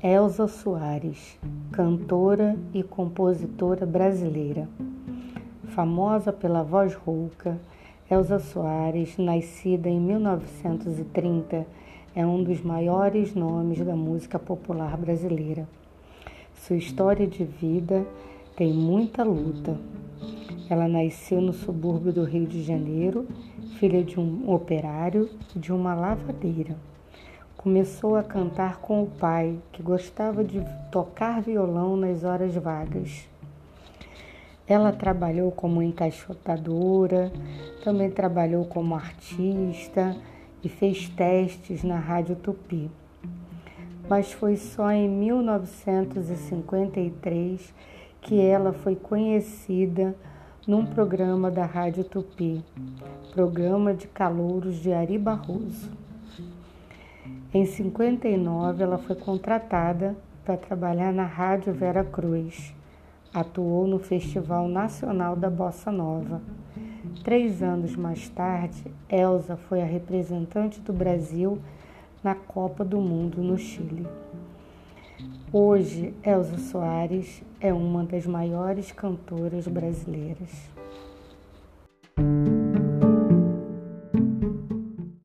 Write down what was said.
Elza Soares, cantora e compositora brasileira. Famosa pela voz rouca, Elza Soares, nascida em 1930, é um dos maiores nomes da música popular brasileira. Sua história de vida tem muita luta. Ela nasceu no subúrbio do Rio de Janeiro, filha de um operário e de uma lavadeira. Começou a cantar com o pai, que gostava de tocar violão nas horas vagas. Ela trabalhou como encaixotadora, também trabalhou como artista e fez testes na Rádio Tupi. Mas foi só em 1953 que ela foi conhecida num programa da Rádio Tupi, programa de calouros de Ari Barroso. Em 59, ela foi contratada para trabalhar na Rádio Vera Cruz. Atuou no Festival Nacional da Bossa Nova. Três anos mais tarde, Elsa foi a representante do Brasil na Copa do Mundo no Chile. Hoje, Elsa Soares é uma das maiores cantoras brasileiras.